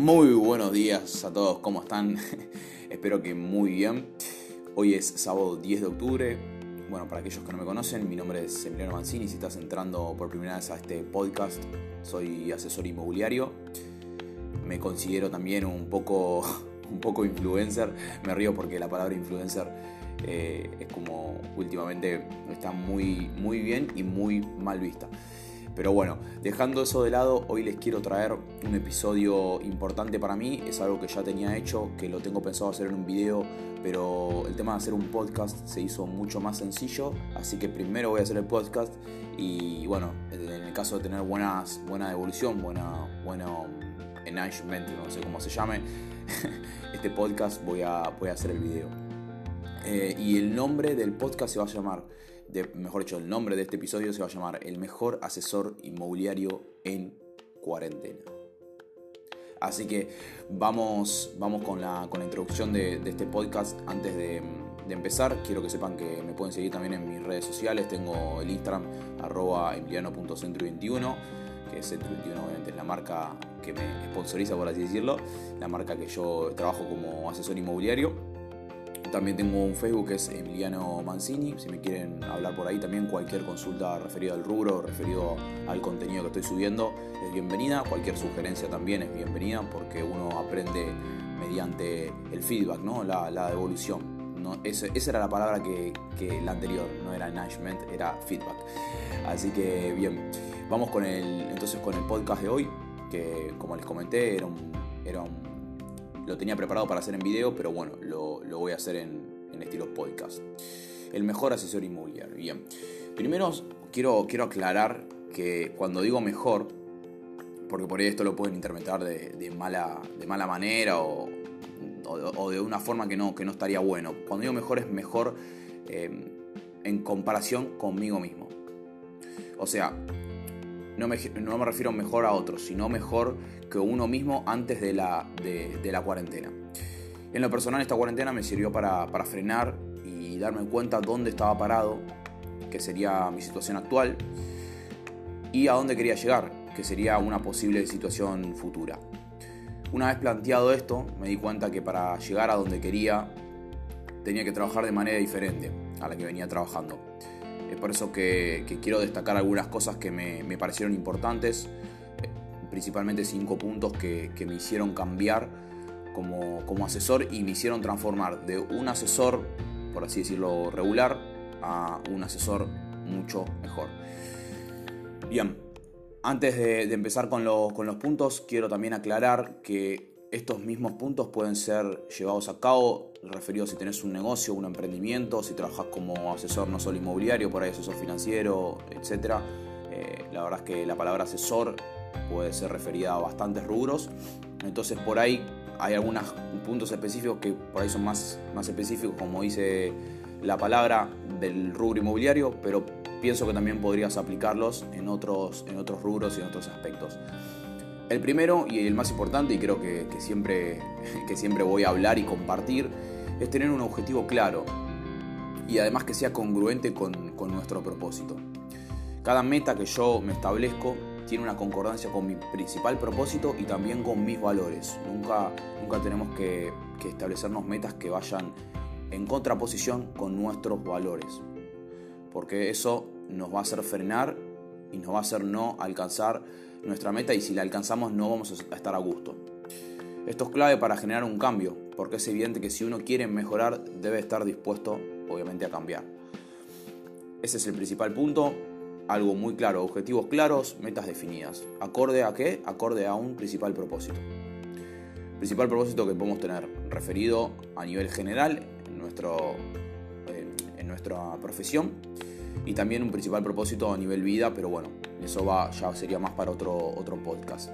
Muy buenos días a todos, ¿cómo están? Espero que muy bien. Hoy es sábado 10 de octubre. Bueno, para aquellos que no me conocen, mi nombre es Emiliano Mancini. Si estás entrando por primera vez a este podcast, soy asesor inmobiliario. Me considero también un poco, un poco influencer. Me río porque la palabra influencer eh, es como últimamente está muy, muy bien y muy mal vista. Pero bueno, dejando eso de lado, hoy les quiero traer un episodio importante para mí. Es algo que ya tenía hecho, que lo tengo pensado hacer en un video, pero el tema de hacer un podcast se hizo mucho más sencillo. Así que primero voy a hacer el podcast y bueno, en el caso de tener buena devolución, buena, bueno engagement, no sé cómo se llame, este podcast voy a, voy a hacer el video. Eh, y el nombre del podcast se va a llamar mejor dicho, el nombre de este episodio se va a llamar El mejor asesor inmobiliario en cuarentena. Así que vamos, vamos con, la, con la introducción de, este podcast. Antes de, empezar, quiero que sepan que me pueden seguir también en mis redes sociales. Tengo el Instagram arroba emiliano.centro21, que Centro21 obviamente es la marca que me sponsoriza, por así decirlo, la marca que yo trabajo como asesor inmobiliario. También tengo un Facebook que es Emiliano Mancini. Si me quieren hablar por ahí también, cualquier consulta referida al rubro, referido al contenido que estoy subiendo, es bienvenida. Cualquier sugerencia también es bienvenida porque uno aprende mediante el feedback, ¿no? la, devolución. No, esa, era la palabra que, la anterior, no era management, era feedback. Así que bien, vamos con el, entonces con el podcast de hoy, que como les comenté era era un lo tenía preparado para hacer en video, pero bueno, lo, voy a hacer en, estilo podcast. El mejor asesor inmobiliario. Bien. Primero quiero, quiero aclarar que cuando digo mejor, porque por ahí esto lo pueden interpretar de, mala, de mala manera o, de una forma que no, que no estaría bueno. Cuando digo mejor es mejor eh, en comparación conmigo mismo. O sea, no me, refiero mejor a otros, sino mejor que uno mismo antes de la, cuarentena. En lo personal esta cuarentena me sirvió para, frenar y darme cuenta dónde estaba parado, que sería mi situación actual, y a dónde quería llegar, que sería una posible situación futura. Una vez planteado esto, me di cuenta que para llegar a donde quería tenía que trabajar de manera diferente a la que venía trabajando. Es por eso que, quiero destacar algunas cosas que me, parecieron importantes, principalmente cinco puntos que, me hicieron cambiar como, asesor y me hicieron transformar de un asesor, por así decirlo, regular a un asesor mucho mejor. Bien, antes de, empezar con los puntos, quiero también aclarar que estos mismos puntos pueden ser llevados a cabo, referidos si tenés un negocio, un emprendimiento, si trabajas como asesor no solo inmobiliario, por ahí asesor financiero, etc. Eh, la verdad es que la palabra asesor puede ser referida a bastantes rubros. Entonces por ahí hay algunos puntos específicos que por ahí son más, más específicos, como dice la palabra del rubro inmobiliario, pero pienso que también podrías aplicarlos en otros, en otros rubros y en otros aspectos. El primero y el más importante, y creo que, siempre, que siempre voy a hablar y compartir, es tener un objetivo claro y además que sea congruente con, nuestro propósito. Cada meta que yo me establezco tiene una concordancia con mi principal propósito y también con mis valores. Nunca, nunca tenemos que, que establecernos metas que vayan en contraposición con nuestros valores, porque eso nos va a hacer frenar y nos va a hacer no alcanzar nuestra meta y si la alcanzamos no vamos a estar a gusto. Esto es clave para generar un cambio, porque es evidente que si uno quiere mejorar debe estar dispuesto obviamente a cambiar. Ese es el principal punto, algo muy claro, objetivos claros, metas definidas. ¿Acorde a qué? Acorde a un principal propósito. Principal propósito que podemos tener referido a nivel general en, nuestro, en nuestra profesión y también un principal propósito a nivel vida, pero bueno, eso ya sería más para otro, otro podcast.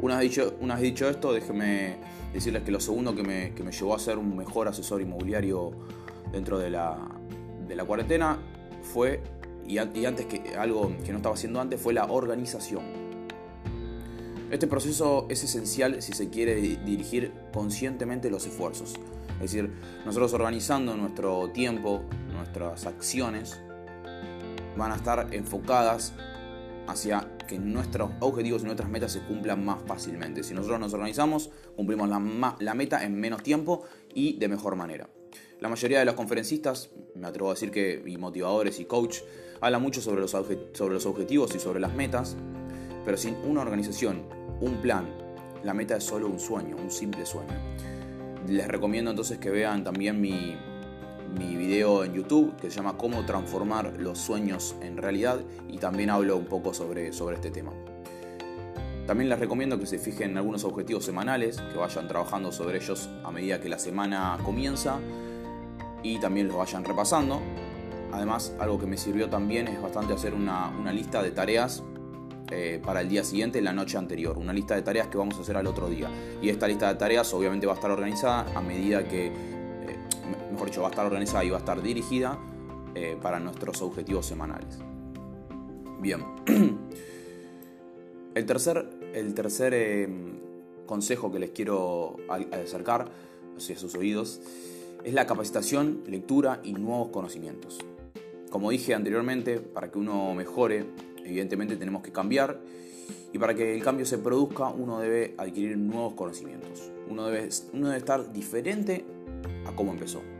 Una vez, dicho, una dicho esto, déjenme decirles que lo segundo que me, llevó a ser un mejor asesor inmobiliario dentro de la, de la cuarentena fue, y, y, antes que algo que no estaba haciendo antes, fue la organización. Este proceso es esencial si se quiere dirigir conscientemente los esfuerzos. Es decir, nosotros organizando nuestro tiempo, nuestras acciones, van a estar enfocadas hacia que nuestros objetivos y nuestras metas se cumplan más fácilmente. Si nosotros nos organizamos, cumplimos la, meta en menos tiempo y de mejor manera. La mayoría de los conferencistas, me atrevo a decir que y motivadores y coach, hablan mucho sobre los, sobre los objetivos y sobre las metas, pero sin una organización, un plan, la meta es solo un sueño, un simple sueño. Les recomiendo entonces que vean también mi, mi video en YouTube que se llama Cómo transformar los sueños en realidad y también hablo un poco sobre, sobre este tema. También les recomiendo que se fijen en algunos objetivos semanales, que vayan trabajando sobre ellos a medida que la semana comienza y también los vayan repasando. Además, algo que me sirvió también es bastante hacer una, lista de tareas eh, para el día siguiente, la noche anterior. Una lista de tareas que vamos a hacer al otro día. Y esta lista de tareas obviamente va a estar organizada a medida que, mejor dicho, va a estar organizada y va a estar dirigida eh, para nuestros objetivos semanales. Bien. El tercer, el tercer em, consejo que les quiero acercar hacia sus oídos es la capacitación, lectura y nuevos conocimientos. Como dije anteriormente, para que uno mejore, evidentemente tenemos que cambiar y para que el cambio se produzca uno debe adquirir nuevos conocimientos. Uno debe, uno debe estar diferente a cómo empezó.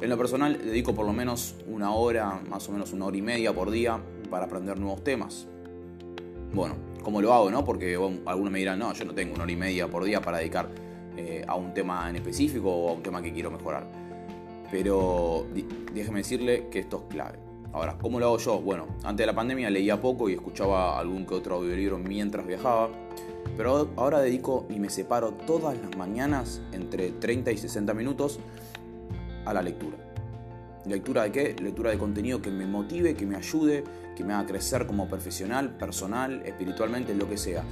En lo personal dedico por lo menos una hora, más o menos una hora y media por día para aprender nuevos temas. Bueno, ¿cómo lo hago? No? Porque algunos me dirán, no, yo no tengo una hora y media por día para dedicar eh, a un tema en específico o a un tema que quiero mejorar. Pero déjeme decirle que esto es clave. Ahora, ¿cómo lo hago yo? Bueno, antes de la pandemia leía poco y escuchaba algún que otro audiolibro mientras viajaba. Pero ahora dedico y me separo todas las mañanas entre 30 y 60 minutos a la lectura. ¿Lectura de qué? Lectura de contenido que me motive, que me ayude, que me haga crecer como profesional, personal, espiritualmente, lo que sea.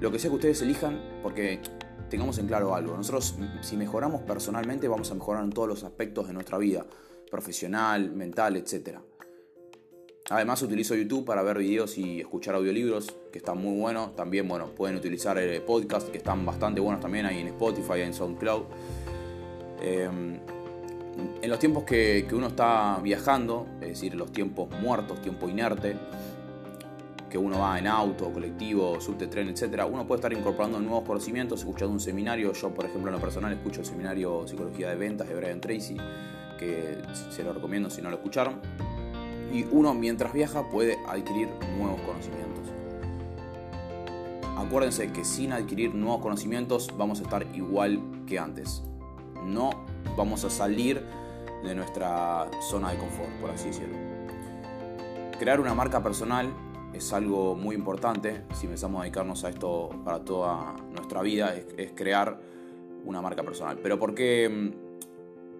Lo que sea que ustedes elijan, porque tengamos en claro algo. Nosotros, si mejoramos personalmente, vamos a mejorar en todos los aspectos de nuestra vida, profesional, mental, etc. Además utilizo YouTube para ver videos y escuchar audiolibros, que están muy buenos. También, bueno, pueden utilizar el podcast, que están bastante buenos también ahí en Spotify, en SoundCloud. Eh, en los tiempos que, uno está viajando, es decir, los tiempos muertos, tiempo inerte, que uno va en auto, colectivo, subte, tren, etc., uno puede estar incorporando nuevos conocimientos, escuchando un seminario. Yo, por ejemplo, en lo personal escucho el seminario Psicología de Ventas de Brian Tracy, que se lo recomiendo si no lo escucharon. Y uno, mientras viaja, puede adquirir nuevos conocimientos. Acuérdense que sin adquirir nuevos conocimientos vamos a estar igual que antes. No vamos a salir de nuestra zona de confort, por así decirlo. Crear una marca personal es algo muy importante si empezamos a dedicarnos a esto para toda nuestra vida, es, crear una marca personal. Pero ¿por qué,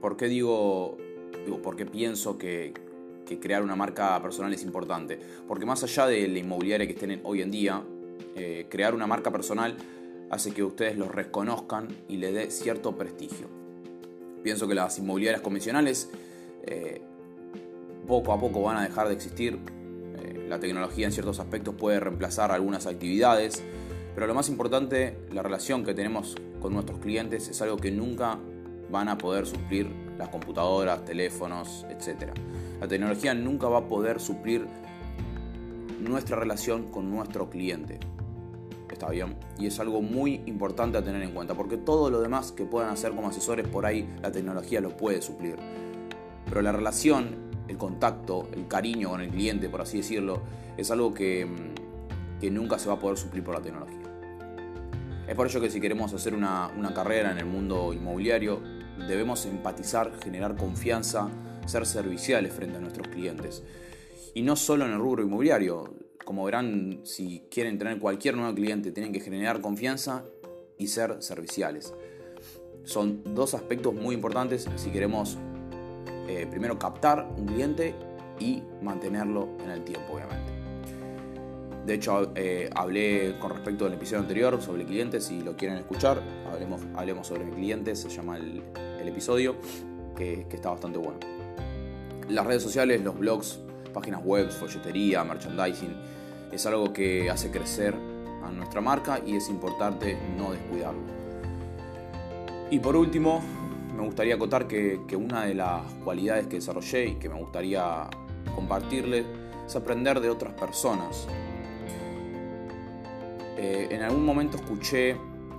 por qué digo, digo, por qué pienso que, crear una marca personal es importante? Porque más allá de la inmobiliaria que estén hoy en día, eh, crear una marca personal hace que ustedes los reconozcan y le dé cierto prestigio. Pienso que las inmobiliarias convencionales eh, poco a poco van a dejar de existir. Eh, la tecnología en ciertos aspectos puede reemplazar algunas actividades, pero lo más importante, la relación que tenemos con nuestros clientes es algo que nunca van a poder suplir las computadoras, teléfonos, etc. La tecnología nunca va a poder suplir nuestra relación con nuestro cliente está bien. Y es algo muy importante a tener en cuenta, porque todo lo demás que puedan hacer como asesores por ahí, la tecnología lo puede suplir. Pero la relación, el contacto, el cariño con el cliente, por así decirlo, es algo que, mm, que nunca se va a poder suplir por la tecnología. Es por ello que si queremos hacer una, una carrera en el mundo inmobiliario, debemos empatizar, generar confianza, ser serviciales frente a nuestros clientes. Y no solo en el rubro inmobiliario, como verán, si quieren tener cualquier nuevo cliente, tienen que generar confianza y ser serviciales. Son dos aspectos muy importantes si queremos eh, primero captar un cliente y mantenerlo en el tiempo, obviamente. De hecho, eh, hablé con respecto al episodio anterior sobre clientes, si lo quieren escuchar, hablemos, hablemos sobre mi cliente, se llama el, episodio, que está bastante bueno. Las redes sociales, los blogs, páginas web, folletería, merchandising. Es algo que hace crecer a nuestra marca y es importante no descuidarlo. Y por último, me gustaría acotar que, una de las cualidades que desarrollé y que me gustaría compartirle es aprender de otras personas. Eh, en algún momento escuché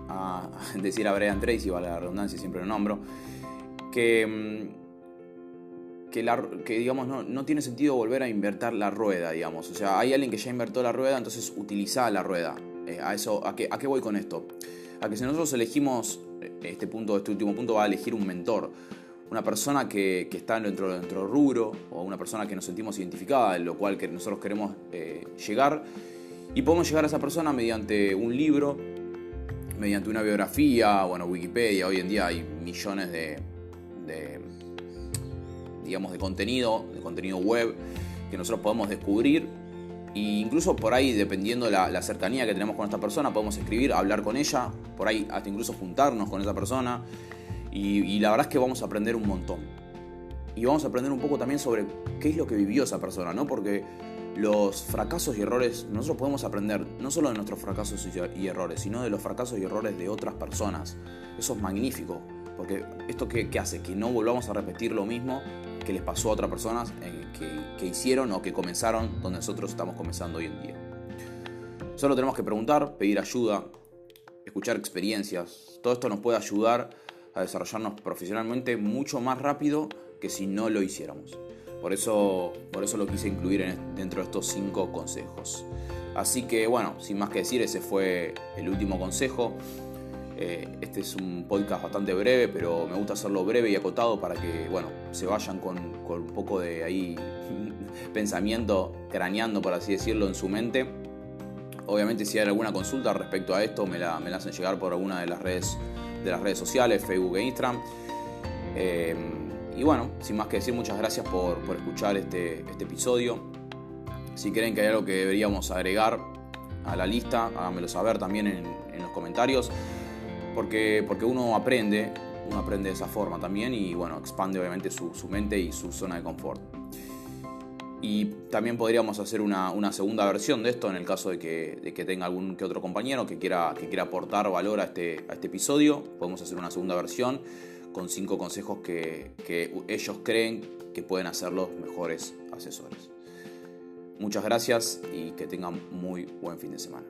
a, decir a Brian Tracy, vale la redundancia, siempre lo nombro, que, mm, que, digamos, no, no, tiene sentido volver a invertir la rueda, digamos. O sea, hay alguien que ya invertió la rueda, entonces utiliza la rueda. Eh, a, eso, ¿a qué, ¿A qué voy con esto? A que si nosotros elegimos, eh, este, punto, este último punto va a elegir un mentor, una persona que, está dentro de nuestro rubro o una persona que nos sentimos identificada, en lo cual que nosotros queremos llegar, y podemos llegar a esa persona mediante un libro, mediante una biografía, bueno, Wikipedia, hoy en día hay millones de, digamos, de contenido, de contenido web que nosotros podemos descubrir. E incluso por ahí, dependiendo de la, cercanía que tenemos con esta persona, podemos escribir, hablar con ella, por ahí hasta incluso juntarnos con esa persona. Y, y la verdad es que vamos a aprender un montón. Y vamos a aprender un poco también sobre qué es lo que vivió esa persona, ¿no? Porque los fracasos y errores, nosotros podemos aprender no solo de nuestros fracasos y errores, sino de los fracasos y errores de otras personas. Eso es magnífico, porque esto qué, hace? Que no volvamos a repetir lo mismo que les pasó a otras personas eh, que, hicieron o que comenzaron donde nosotros estamos comenzando hoy en día. Solo tenemos que preguntar, pedir ayuda, escuchar experiencias. Todo esto nos puede ayudar a desarrollarnos profesionalmente mucho más rápido que si no lo hiciéramos. Por eso, por eso lo quise incluir dentro de estos cinco consejos. Así que bueno, sin más que decir, ese fue el último consejo. Eh, este es un podcast bastante breve, pero me gusta hacerlo breve y acotado para que bueno, se vayan con, un poco de ahí pensamiento craneando, por así decirlo, en su mente. Obviamente si hay alguna consulta respecto a esto, me la, me hacen llegar por alguna de las redes, de las redes sociales, Facebook e Instagram. Eh, y bueno, sin más que decir, muchas gracias por, escuchar este, este, episodio. Si creen que hay algo que deberíamos agregar a la lista, háganmelo saber también en, los comentarios. Porque, porque uno aprende, uno aprende de esa forma también y bueno, expande obviamente su, mente y su zona de confort. Y también podríamos hacer una, segunda versión de esto en el caso de que, que, tenga algún que otro compañero que quiera, que quiera aportar valor a este, a este episodio. Podemos hacer una segunda versión con cinco consejos que, ellos creen que pueden hacer los mejores asesores. Muchas gracias y que tengan muy buen fin de semana.